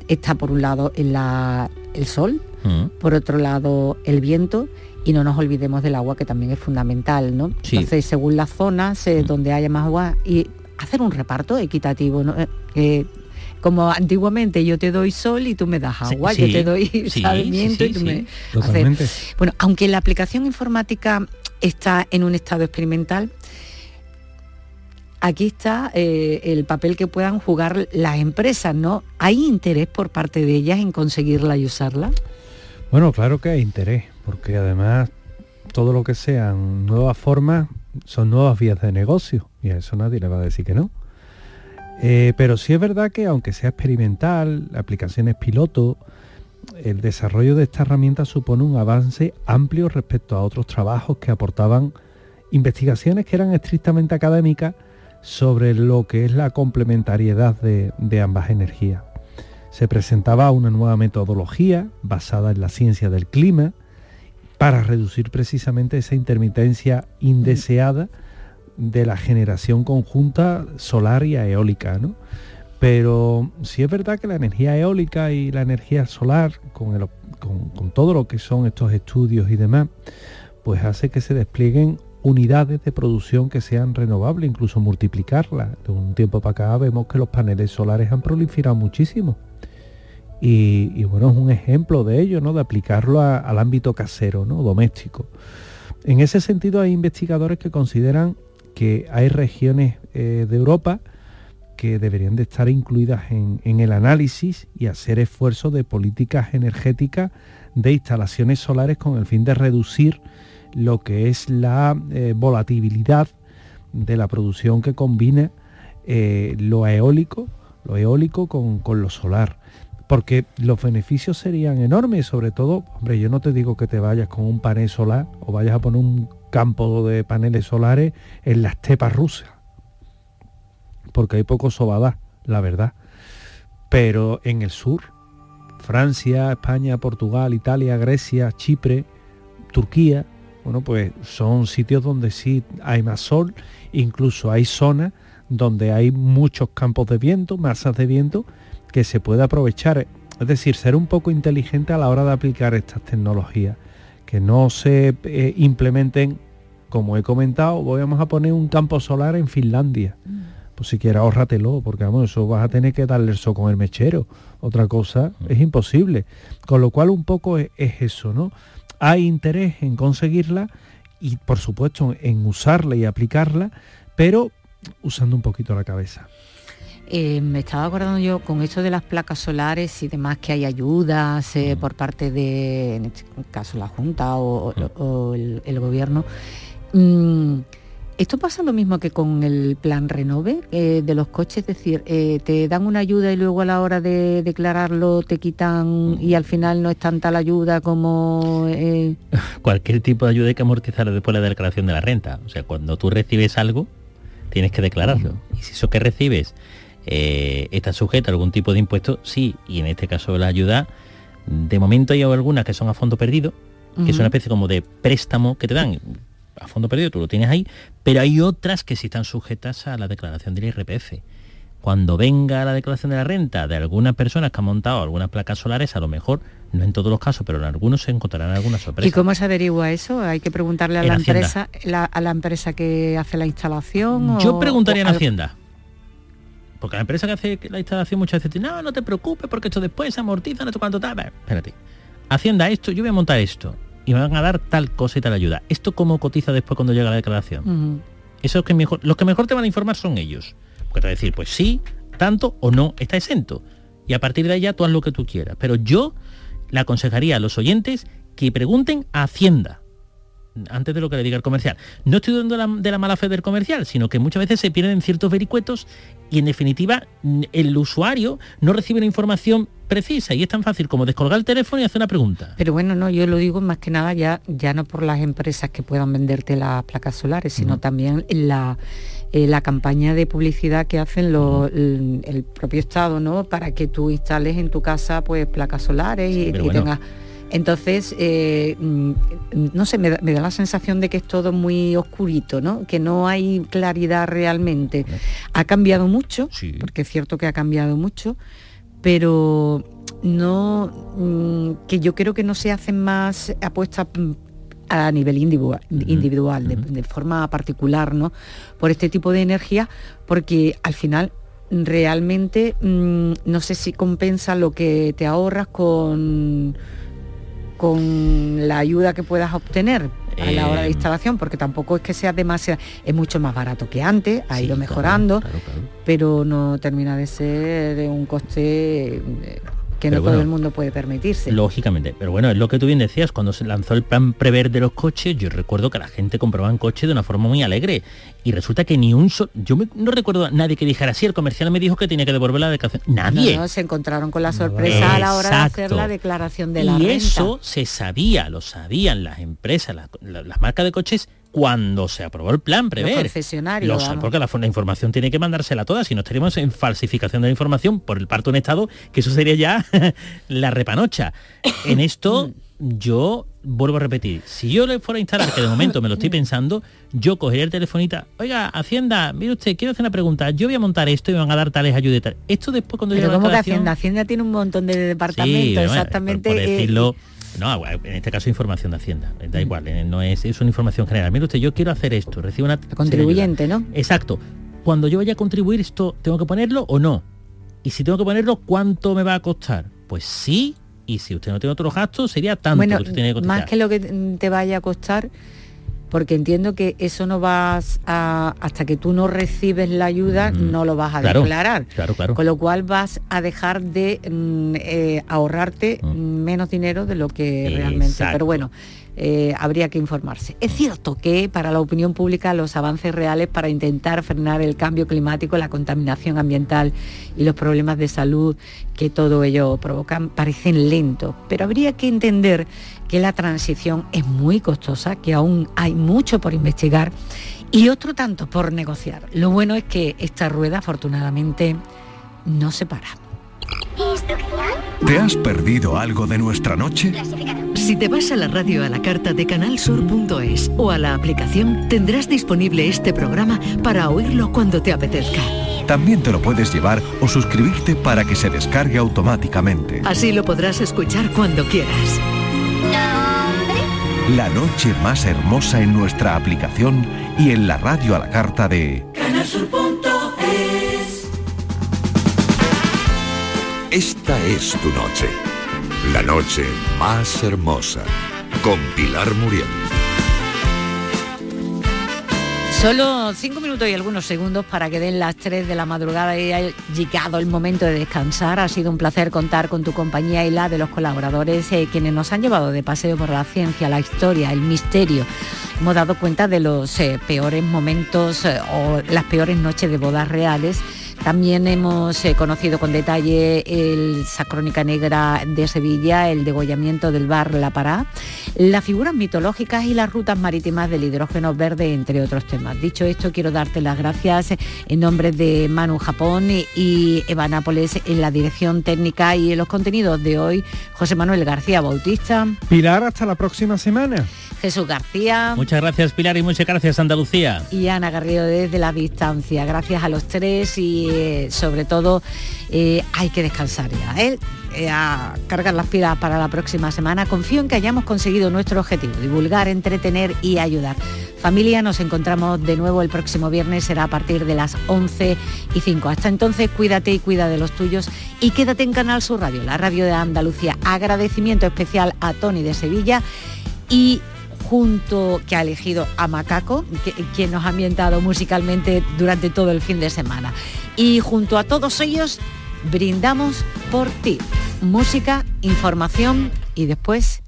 Está por un lado el sol, mm. por otro lado el viento y no nos olvidemos del agua que también es fundamental, ¿no? Entonces, según las zonas mm. donde haya más agua y hacer un reparto equitativo, eh, como antiguamente yo te doy sol y tú me das agua, yo te doy y tú me Bueno, aunque la aplicación informática está en un estado experimental, aquí está eh, el papel que puedan jugar las empresas, ¿no? ¿Hay interés por parte de ellas en conseguirla y usarla? Bueno, claro que hay interés, porque además todo lo que sean nuevas formas son nuevas vías de negocio y a eso nadie le va a decir que no. Eh, pero sí es verdad que aunque sea experimental, aplicaciones piloto, el desarrollo de esta herramienta supone un avance amplio respecto a otros trabajos que aportaban investigaciones que eran estrictamente académicas sobre lo que es la complementariedad de, de ambas energías. Se presentaba una nueva metodología basada en la ciencia del clima, para reducir precisamente esa intermitencia indeseada de la generación conjunta solar y eólica. ¿no? Pero sí es verdad que la energía eólica y la energía solar, con, con, todo lo que son estos estudios y demás, pues hace que se desplieguen unidades de producción que sean renovables, incluso multiplicarlas. De un tiempo para acá vemos que los paneles solares han proliferado muchísimo. Y, bueno, es un ejemplo de ello, ¿no? De aplicarlo al ámbito casero, ¿no? Doméstico. En ese sentido hay investigadores que consideran que hay regiones eh, de Europa que deberían de estar incluidas en, el análisis y hacer esfuerzos de políticas energéticas de instalaciones solares con el fin de reducir lo que es la eh, volatilidad de la producción que combina eh, lo eólico, lo eólico con, con lo solar. Porque los beneficios serían enormes, sobre todo, hombre, yo no te digo que te vayas con un panel solar o vayas a poner un campo de paneles solares en la estepa rusa. porque hay poco sobada, la verdad. Pero en el sur, Francia, España, Portugal, Italia, Grecia, Chipre, Turquía, bueno, pues son sitios donde sí hay más sol, incluso hay zonas donde hay muchos campos de viento, masas de viento, que se puede aprovechar. Es decir, ser un poco inteligente a la hora de aplicar estas tecnologías, que no se eh, implementen, como he comentado, vamos a poner un campo solar en Finlandia. Mm. Pues si quieres ahórratelo, porque vamos, eso vas a tener que darle el sol con el mechero. Otra cosa mm. es imposible. Con lo cual un poco es, es eso, ¿no? Hay interés en conseguirla y por supuesto en usarla y aplicarla, pero usando un poquito la cabeza. Eh, me estaba acordando yo con esto de las placas solares y demás que hay ayudas eh, mm. por parte de, en este caso, la Junta o, mm. el, gobierno. Mm, ¿Esto pasa lo mismo que con el plan Renove eh, de los coches? Es decir, te dan una ayuda y luego a la hora de declararlo te quitan y al final no es tanta la ayuda como... Cualquier tipo de ayuda hay que amortizar después de la declaración de la renta. O sea, cuando tú recibes algo, tienes que declararlo. Y si eso que recibes eh, está sujeta a algún tipo de impuesto, sí, y en este caso la ayuda, de momento hay algunas que son a fondo perdido, que es una especie como de préstamo que te dan a fondo perdido, tú lo tienes ahí, pero hay otras que sí están sujetas a la declaración del IRPF. Cuando venga la declaración de la renta de algunas personas que han montado algunas placas solares, a lo mejor, no en todos los casos, pero en algunos se encontrarán algunas sorpresas. ¿Y cómo se averigua eso? Hay que preguntarle a la empresa, a la empresa que hace la instalación. Yo preguntaría en Hacienda. Porque la empresa que hace la instalación muchas veces dice, no, no te preocupes porque esto después se amortiza, no sé cuánto tal. Espérate. Hacienda esto, yo voy a montar esto. Y me van a dar tal cosa y tal ayuda. ¿Esto cómo cotiza después cuando llega la declaración? Eso es que mejor, los que mejor te van a informar son ellos. Porque te van a decir, pues sí, tanto o no, está exento. Y a partir de allá tú haz lo que tú quieras. Pero yo le aconsejaría a los oyentes que pregunten a Hacienda antes de lo que le diga el comercial. No estoy dando de la mala fe del comercial, sino que muchas veces se pierden ciertos vericuetos y en definitiva el usuario no recibe la información precisa y es tan fácil como descolgar el teléfono y hacer una pregunta. Pero bueno, no, yo lo digo más que nada ya, ya no por las empresas que puedan venderte las placas solares, sino también la, eh, la campaña de publicidad que hacen el, propio Estado, ¿no? Para que tú instales en tu casa pues placas solares y, tengas entonces, eh, mm, no sé, me da, la sensación de que es todo muy oscurito, ¿no? Que no hay claridad realmente. Ha cambiado mucho, porque es cierto que ha cambiado mucho, pero no mm, que yo creo que no se hacen más apuestas mm, a nivel individual, individual de, forma particular, ¿no? Por este tipo de energía, porque al final realmente no sé si compensa lo que te ahorras con con la ayuda que puedas obtener a la hora de eh, instalación, porque tampoco es que sea demasiado, es mucho más barato que antes, ha ido mejorando, pero no termina de ser un coste que no todo el mundo puede permitirse. Lógicamente, pero bueno, es lo que tú bien decías, cuando se lanzó el plan prever de los coches, yo recuerdo que la gente compraba un coche de una forma muy alegre y resulta que ni un solo, yo no recuerdo a nadie que dijera, sí, el comercial me dijo que tenía que devolver la declaración. Nadie. No, se encontraron con la sorpresa a la hora de hacer la declaración de la y eso se sabía, lo sabían las empresas, las marcas de coches cuando se aprobó el plan prever. Los porque la, la, información tiene que mandársela toda, si no estaríamos en falsificación de la información por el parto en estado, que eso sería ya la repanocha. En esto yo vuelvo a repetir, si yo le fuera a instalar, que de momento me lo estoy pensando, yo cogería el telefonita, oiga, Hacienda, mire usted, quiero hacer una pregunta, yo voy a montar esto y me van a dar tales ayudas Esto después cuando Pero ¿cómo que Hacienda? Hacienda tiene un montón de departamentos, exactamente. Por, decirlo, no, en este caso información de Hacienda, da mm. igual, eh, no es, es una información general. Mire usted, yo quiero hacer esto, recibo una... contribuyente, ¿no? Exacto. Cuando yo vaya a contribuir esto, ¿tengo que ponerlo o no? Y si tengo que ponerlo, ¿cuánto me va a costar? Pues sí, y si usted no tiene otros gastos, sería tanto que usted tiene que. Más que lo que te vaya a costar, porque entiendo que eso no vas a, hasta que tú no recibes la ayuda, mm. no lo vas a declarar. Claro, claro. Con lo cual vas a dejar de mm, eh, ahorrarte mm. menos dinero de lo que realmente. Pero bueno, eh, habría que informarse. Es cierto que para la opinión pública los avances reales para intentar frenar el cambio climático, la contaminación ambiental y los problemas de salud que todo ello provocan parecen lentos, pero habría que entender que la transición es muy costosa, que aún hay mucho por investigar y otro tanto por negociar. Lo bueno es que esta rueda afortunadamente no se para. ¿Te has perdido algo de nuestra noche? Si te vas a la radio a la carta de canalsur.es o a la aplicación, tendrás disponible este programa para oírlo cuando te apetezca. También te lo puedes llevar o suscribirte para que se descargue automáticamente. Así lo podrás escuchar cuando quieras. La noche más hermosa en nuestra aplicación y en la radio a la carta de Canalsur.es Esta es tu noche. La noche más hermosa. Con Pilar Muriel. Solo cinco minutos y algunos segundos para que den las 3 de la madrugada y haya llegado el momento de descansar. Ha sido un placer contar con tu compañía y la de los colaboradores, eh, quienes nos han llevado de paseo por la ciencia, la historia, el misterio. Hemos dado cuenta de los eh, peores momentos eh, o las peores noches de bodas reales también hemos eh, conocido con detalle el, esa crónica negra de Sevilla, el degollamiento del bar La Pará, las figuras mitológicas y las rutas marítimas del hidrógeno verde, entre otros temas. Dicho esto, quiero darte las gracias en nombre de Manu Japón y Eva Nápoles en la dirección técnica y en los contenidos de hoy, José Manuel García Bautista. Pilar, hasta la próxima semana. Jesús García. Muchas gracias Pilar y muchas gracias Andalucía. Y Ana Garrido desde la distancia. Gracias a los tres y sobre todo eh, hay que descansar ya. ¿eh? a cargar las pilas para la próxima semana. Confío en que hayamos conseguido nuestro objetivo, divulgar, entretener y ayudar. Familia, nos encontramos de nuevo el próximo viernes, será a partir de las 11 y 5. Hasta entonces, cuídate y cuida de los tuyos y quédate en Canal Sur Radio, la radio de Andalucía. Agradecimiento especial a Tony de Sevilla y junto que ha elegido a Macaco, que, quien nos ha ambientado musicalmente durante todo el fin de semana. Y junto a todos ellos brindamos por ti. Música, información y después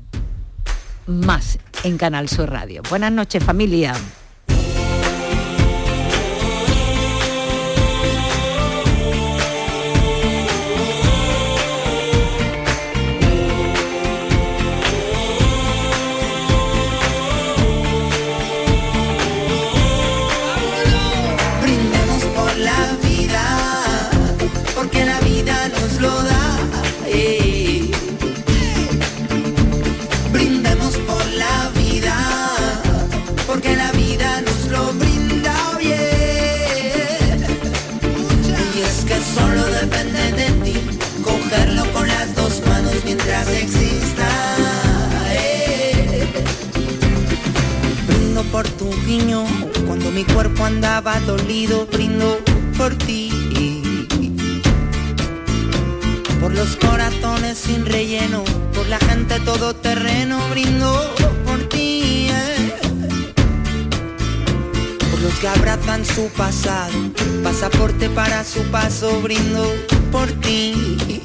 más en Canal Sur Radio. Buenas noches familia. Cuando mi cuerpo andaba dolido, brindo por ti. Por los corazones sin relleno, por la gente todoterreno, brindo por ti. eh. Por los que abrazan su pasado, pasaporte para su paso, brindo por ti.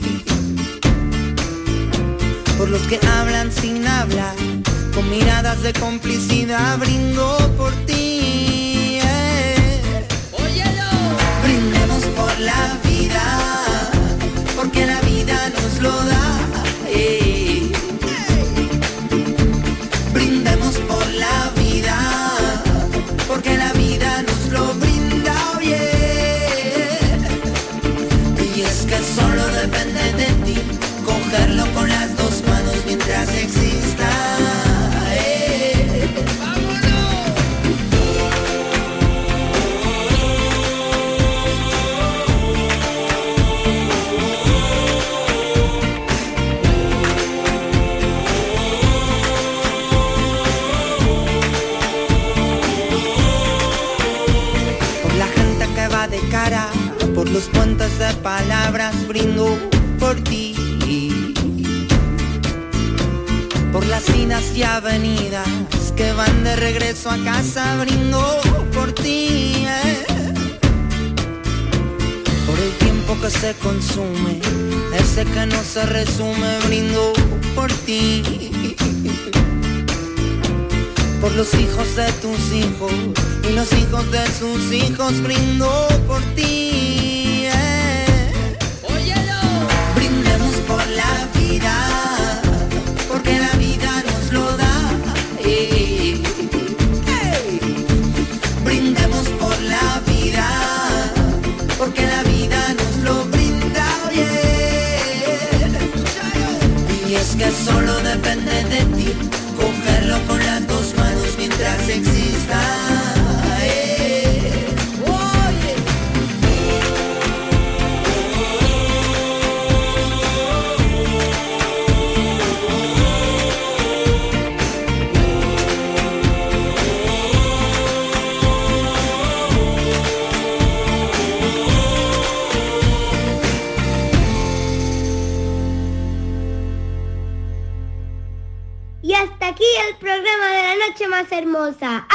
Por los que hablan sin hablar, con miradas de complicidad, brindo por ti. eh. Brindemos por la vida, porque la vida nos lo da. eh. Brindemos por la vida, porque la vida nos lo brinda bien. Y es que solo depende de ti, cogerlo con las dos manos mientras exista. Por los puentes de palabras brindo por ti. Por las finas y avenidas que van de regreso a casa brindo por ti. eh. Por el tiempo que se consume, ese que no se resume, brindo por ti por los hijos de tus hijos y los hijos de sus hijos brindó por ti. Eh. Óyelo. Brindemos por la vida, porque la vida nos lo da. Brindemos por la vida, porque la vida nos lo brinda bien. Y es que solo depende hermosa.